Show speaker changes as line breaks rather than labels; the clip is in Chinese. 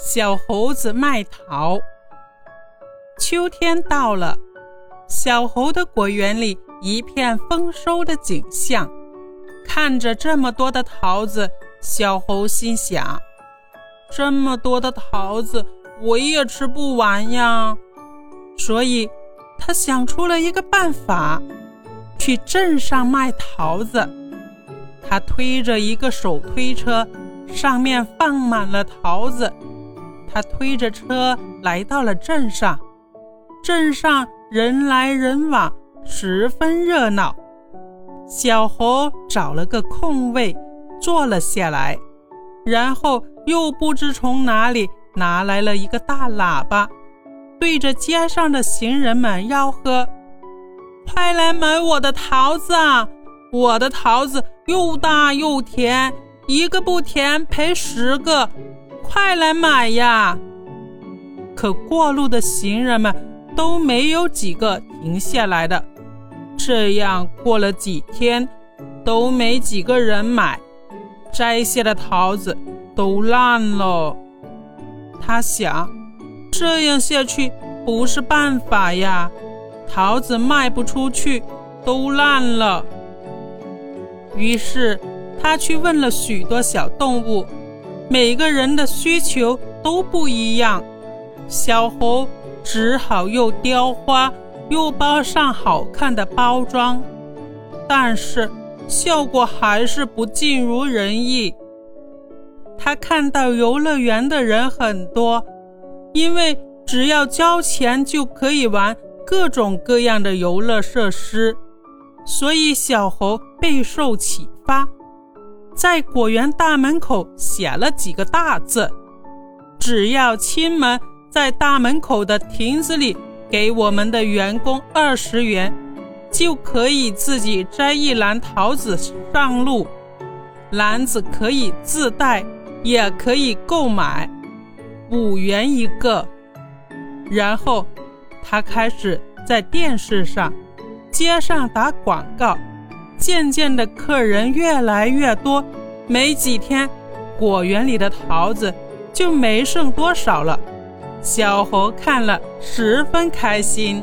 小猴子卖桃。秋天到了，小猴的果园里一片丰收的景象。看着这么多的桃子，小猴心想：这么多的桃子，我也吃不完呀。所以，他想出了一个办法，去镇上卖桃子。他推着一个手推车，上面放满了桃子。推着车来到了镇上，镇上人来人往，十分热闹。小猴找了个空位坐了下来，然后又不知从哪里拿来了一个大喇叭，对着街上的行人们吆喝：“快来买我的桃子啊！我的桃子又大又甜，一个不甜赔十个。”快来买呀！可过路的行人们都没有几个停下来的。这样过了几天，都没几个人买，摘下的桃子都烂了。他想，这样下去不是办法呀，桃子卖不出去，都烂了。于是他去问了许多小动物。每个人的需求都不一样，小猴只好又雕花又包上好看的包装，但是效果还是不尽如人意。他看到游乐园的人很多，因为只要交钱就可以玩各种各样的游乐设施，所以小猴备受启发。在果园大门口写了几个大字：“只要亲们在大门口的亭子里给我们的员工二十元，就可以自己摘一篮桃子上路。篮子可以自带，也可以购买，五元一个。”然后他开始在电视上、街上打广告。渐渐的，客人越来越多，没几天，果园里的桃子就没剩多少了。小猴看了十分开心。